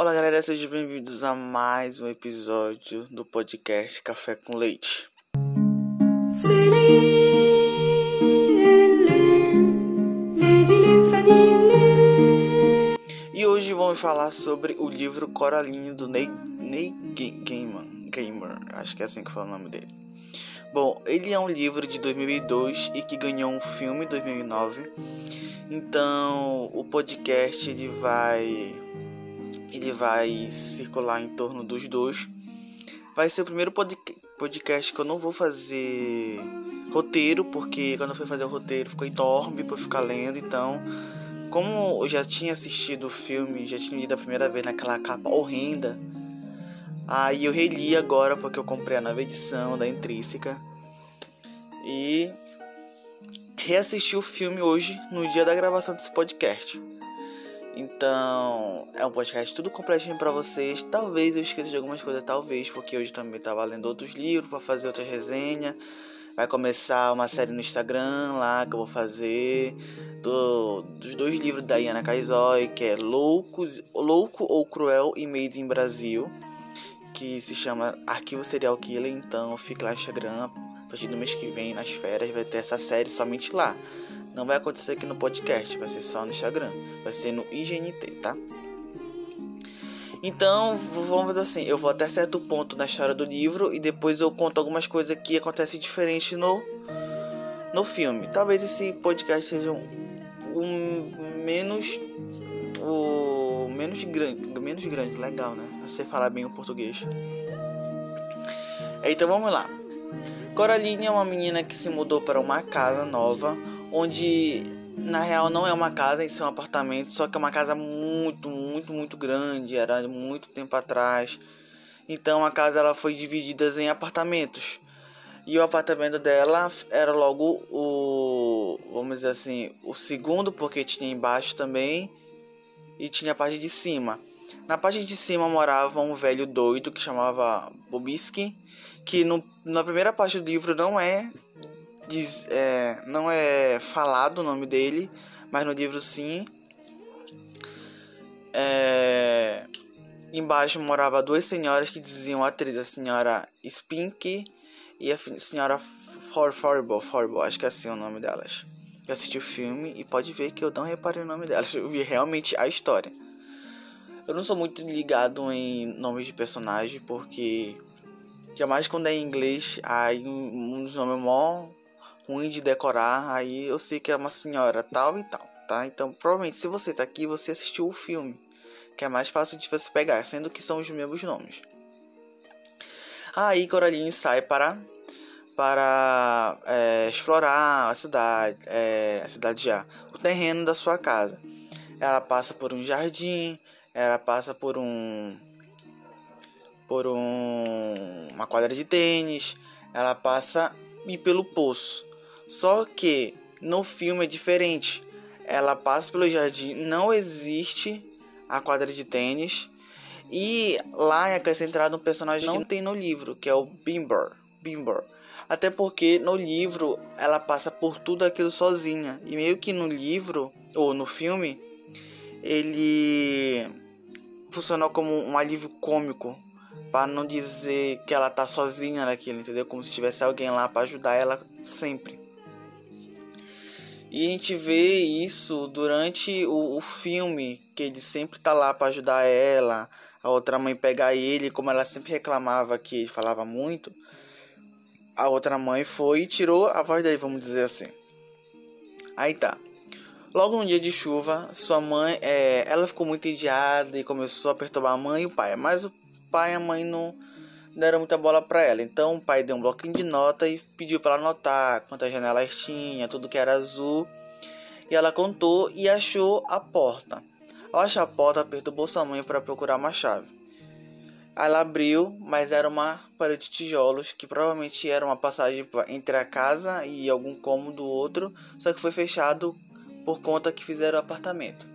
Olá galera, sejam bem-vindos a mais um episódio do podcast Café com Leite. E hoje vamos falar sobre o livro Coraline do Ney, Ney Gaiman, Gamer, acho que é assim que fala o nome dele. Bom, ele é um livro de 2002 e que ganhou um filme em 2009. Então, o podcast ele vai ele vai circular em torno dos dois. Vai ser o primeiro podcast que eu não vou fazer roteiro, porque quando eu fui fazer o roteiro ficou enorme para ficar lendo, então como eu já tinha assistido o filme, já tinha lido a primeira vez naquela capa horrenda, aí eu reli agora porque eu comprei a nova edição da Intrínseca e reassisti o filme hoje no dia da gravação desse podcast. Então, é um podcast tudo completinho para vocês. Talvez eu esqueça de algumas coisas, talvez, porque hoje também tava lendo outros livros para fazer outras resenhas. Vai começar uma série no Instagram lá que eu vou fazer do, dos dois livros da Iana Kaizoi, que é Loucos, Louco ou Cruel e Made in Brasil, que se chama Arquivo Serial Killer. Então, fique lá no Instagram. A partir do mês que vem, nas férias, vai ter essa série somente lá. Não vai acontecer aqui no podcast, vai ser só no Instagram. Vai ser no IGNT, tá? Então, vamos fazer assim, eu vou até certo ponto na história do livro e depois eu conto algumas coisas que acontecem diferente no no filme. Talvez esse podcast seja um, um menos o menos grande, menos grande, legal, né? Você falar bem o português. Então vamos lá. Coraline é uma menina que se mudou para uma casa nova onde na real não é uma casa, isso é um apartamento, só que é uma casa muito, muito, muito grande, era muito tempo atrás. Então a casa ela foi dividida em apartamentos. E o apartamento dela era logo o, vamos dizer assim, o segundo, porque tinha embaixo também e tinha a parte de cima. Na parte de cima morava um velho doido que chamava Bobiski, que no, na primeira parte do livro não é diz, é, não é falado o nome dele, mas no livro sim. É, embaixo morava duas senhoras que diziam a atriz, a senhora Spink e a senhora Forforbo, Forbo, acho que é assim o nome delas. Eu assisti o filme e pode ver que eu não reparei o nome delas, eu vi realmente a história. Eu não sou muito ligado em nomes de personagem porque jamais quando é em inglês, aí um dos nomes é mó ruim de decorar, aí eu sei que é uma senhora tal e tal, tá? Então, provavelmente, se você tá aqui, você assistiu o filme, que é mais fácil de você pegar, sendo que são os mesmos nomes. Aí Coraline sai para para é, explorar a cidade, é, a cidade já, o terreno da sua casa. Ela passa por um jardim, ela passa por um por um, uma quadra de tênis, ela passa e pelo poço. Só que no filme é diferente. Ela passa pelo jardim, não existe a quadra de tênis. E lá é acrescentado um personagem que não tem no livro, que é o Bimber. Bimber. Até porque no livro ela passa por tudo aquilo sozinha. E meio que no livro, ou no filme, ele funcionou como um alívio cômico. Para não dizer que ela tá sozinha naquilo, entendeu? Como se tivesse alguém lá para ajudar ela sempre. E a gente vê isso durante o, o filme, que ele sempre tá lá para ajudar ela, a outra mãe pegar ele, como ela sempre reclamava que falava muito. A outra mãe foi e tirou a voz dele, vamos dizer assim. Aí tá. Logo um dia de chuva, sua mãe, é, ela ficou muito entediada e começou a perturbar a mãe e o pai. Mas o pai e a mãe não deram muita bola para ela. Então o pai deu um bloquinho de nota e pediu para ela anotar quantas janelas tinha, tudo que era azul. E ela contou e achou a porta. Ao achar a porta, perturbou sua mãe para procurar uma chave. Ela abriu, mas era uma parede de tijolos que provavelmente era uma passagem entre a casa e algum cômodo outro, só que foi fechado por conta que fizeram o apartamento.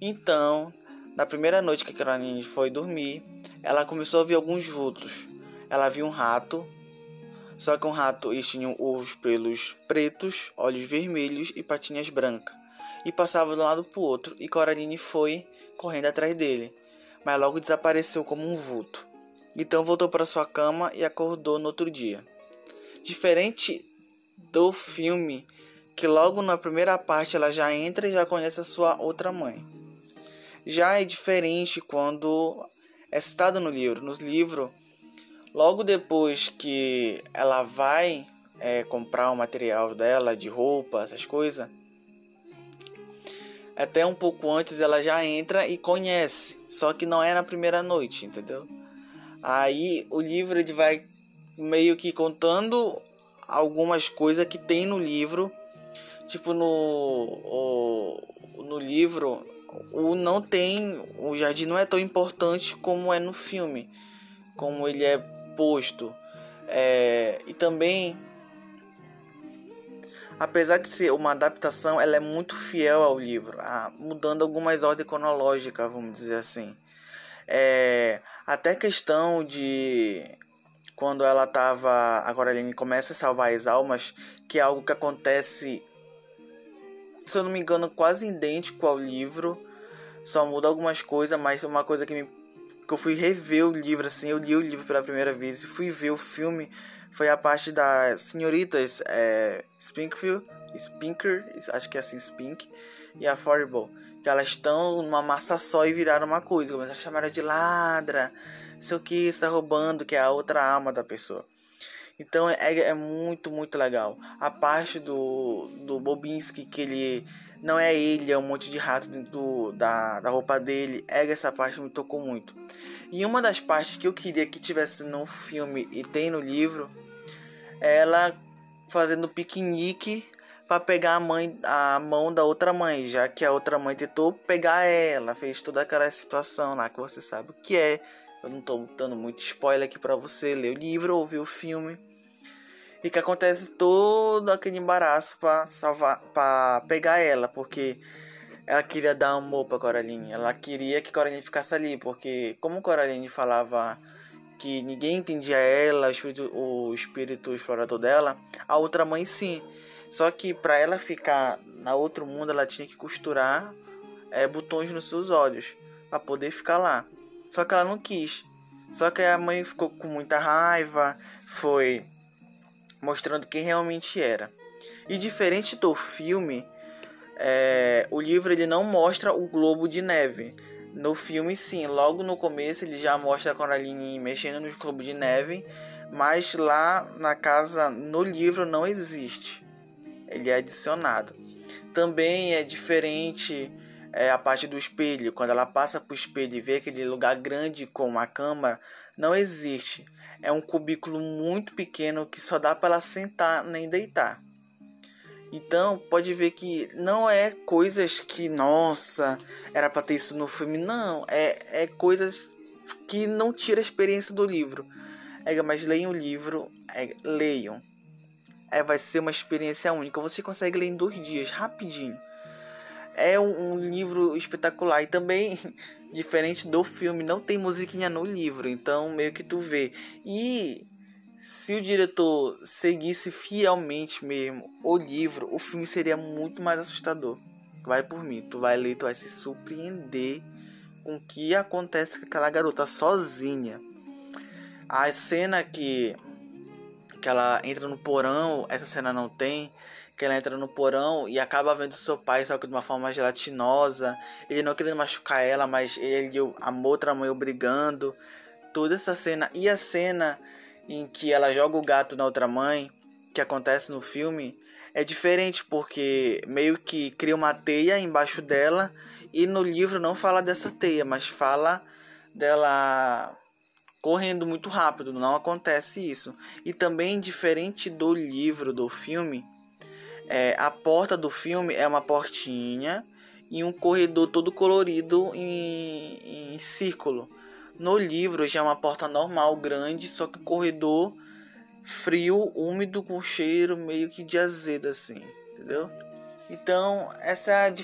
Então, na primeira noite que Caroline foi dormir, ela começou a ver alguns vultos. Ela viu um rato, só que um rato tinha os pelos pretos, olhos vermelhos e patinhas brancas. E passava de um lado para o outro, e Coraline foi correndo atrás dele. mas logo desapareceu como um vulto. Então voltou para sua cama e acordou no outro dia. Diferente do filme, que logo na primeira parte ela já entra e já conhece a sua outra mãe. Já é diferente quando é citado no livro. Nos livros, logo depois que ela vai é, comprar o material dela, de roupa, essas coisas, até um pouco antes ela já entra e conhece. Só que não é na primeira noite, entendeu? Aí o livro ele vai meio que contando algumas coisas que tem no livro. Tipo no o, no livro o não tem o jardim não é tão importante como é no filme, como ele é posto. É, e também apesar de ser uma adaptação, ela é muito fiel ao livro, mudando algumas ordens cronológicas, vamos dizer assim. É, até questão de quando ela tava. Agora ele começa a salvar as almas, que é algo que acontece, se eu não me engano, quase idêntico ao livro. Só muda algumas coisas, mas uma coisa que me. que eu fui rever o livro, assim, eu li o livro pela primeira vez e fui ver o filme. Foi a parte das senhoritas é, Spinkfield, Spinker, acho que é assim, Spink, e a Affordable que elas estão numa massa só e viraram uma coisa. Começaram a chamar ela de ladra, sei o que, está roubando, que é a outra alma da pessoa. Então é, é muito, muito legal. A parte do, do Bobinski, que ele não é ele, é um monte de rato dentro do, da, da roupa dele. É essa parte me tocou muito. E uma das partes que eu queria que tivesse no filme e tem no livro, é ela fazendo piquenique para pegar a mãe a mão da outra mãe, já que a outra mãe tentou pegar ela, fez toda aquela situação lá que você sabe o que é. Eu não tô dando muito spoiler aqui para você ler o livro ou ver o filme. E que acontece todo aquele embaraço para salvar, para pegar ela, porque ela queria dar amor para Coraline. Ela queria que Coraline ficasse ali, porque como Coraline falava que ninguém entendia ela, o espírito, o espírito explorador dela, a outra mãe sim. Só que para ela ficar na outro mundo, ela tinha que costurar é, botões nos seus olhos para poder ficar lá. Só que ela não quis. Só que a mãe ficou com muita raiva, foi mostrando quem realmente era. E diferente do filme, é, o livro ele não mostra o globo de neve. No filme, sim, logo no começo ele já mostra a Coraline mexendo nos globos de neve, mas lá na casa, no livro, não existe ele é adicionado. Também é diferente é, a parte do espelho. Quando ela passa para o espelho e vê aquele lugar grande com uma câmara, não existe. É um cubículo muito pequeno que só dá para sentar nem deitar. Então, pode ver que não é coisas que, nossa, era para ter isso no filme. Não, é, é coisas que não tira a experiência do livro. É, mas leiam o livro, é, leiam é, vai ser uma experiência única. Você consegue ler em dois dias, rapidinho. É um, um livro espetacular e também diferente do filme, não tem musiquinha no livro, então meio que tu vê. E se o diretor seguisse fielmente mesmo o livro, o filme seria muito mais assustador. Vai por mim, tu vai ler, tu vai se surpreender com o que acontece com aquela garota sozinha. A cena que que ela entra no porão, essa cena não tem, que ela entra no porão e acaba vendo seu pai, só que de uma forma gelatinosa, ele não querendo machucar ela, mas ele a outra mãe obrigando, toda essa cena. E a cena em que ela joga o gato na outra mãe, que acontece no filme, é diferente porque meio que cria uma teia embaixo dela e no livro não fala dessa teia, mas fala dela correndo muito rápido, não acontece isso. E também diferente do livro, do filme, é, a porta do filme é uma portinha e um corredor todo colorido em, em círculo. No livro já é uma porta normal, grande, só que corredor frio, úmido, com cheiro meio que de azedo assim, entendeu? Então, essa é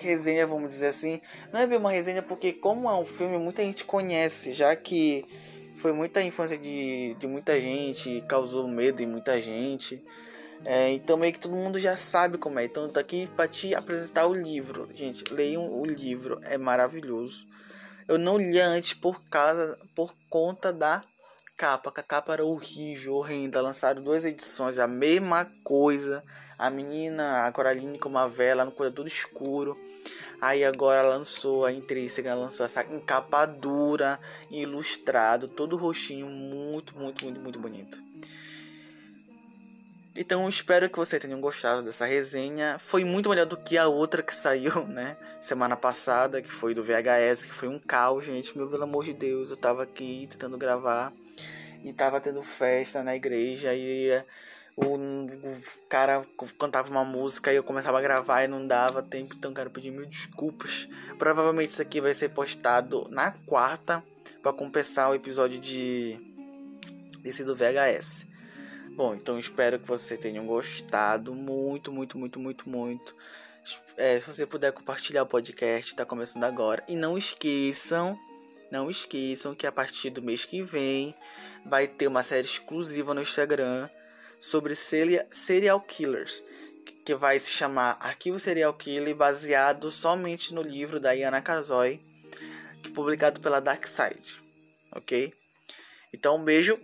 resenha, vamos dizer assim, não é bem uma resenha porque como é um filme, muita gente conhece, já que foi muita infância de, de muita gente, causou medo em muita gente. É, então meio que todo mundo já sabe como é. Então eu tô aqui para te apresentar o livro. Gente, leiam o livro, é maravilhoso. Eu não lia antes por causa, por conta da capa, que a capa era horrível, horrenda. Lançaram duas edições, a mesma coisa. A menina, a Coraline com uma vela, no coisa escuro. Aí agora lançou a Intrínseca, lançou essa capa dura, ilustrado, todo roxinho, muito, muito, muito, muito bonito. Então espero que vocês tenham gostado dessa resenha. Foi muito melhor do que a outra que saiu, né? Semana passada, que foi do VHS, que foi um caos, gente. Meu, pelo amor de Deus, eu tava aqui tentando gravar e tava tendo festa na igreja e o, o cara cantava uma música e eu começava a gravar e não dava tempo, então quero pedir mil desculpas. Provavelmente isso aqui vai ser postado na quarta para compensar o episódio de desse do VHS. Bom, então espero que vocês tenham gostado muito, muito, muito, muito, muito. É, se você puder compartilhar o podcast, está começando agora. E não esqueçam, não esqueçam que a partir do mês que vem vai ter uma série exclusiva no Instagram sobre serial killers, que vai se chamar Arquivo Serial Killer, baseado somente no livro da Iana Kazoy, publicado pela Dark Side, ok? Então um beijo,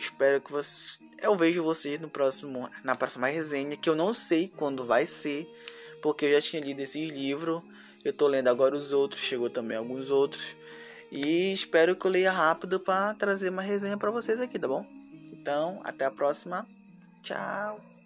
espero que vocês, eu vejo vocês no próximo, na próxima resenha, que eu não sei quando vai ser, porque eu já tinha lido esse livro, eu tô lendo agora os outros, chegou também alguns outros. E espero que eu leia rápido para trazer uma resenha para vocês aqui, tá bom? Então, até a próxima. Tchau.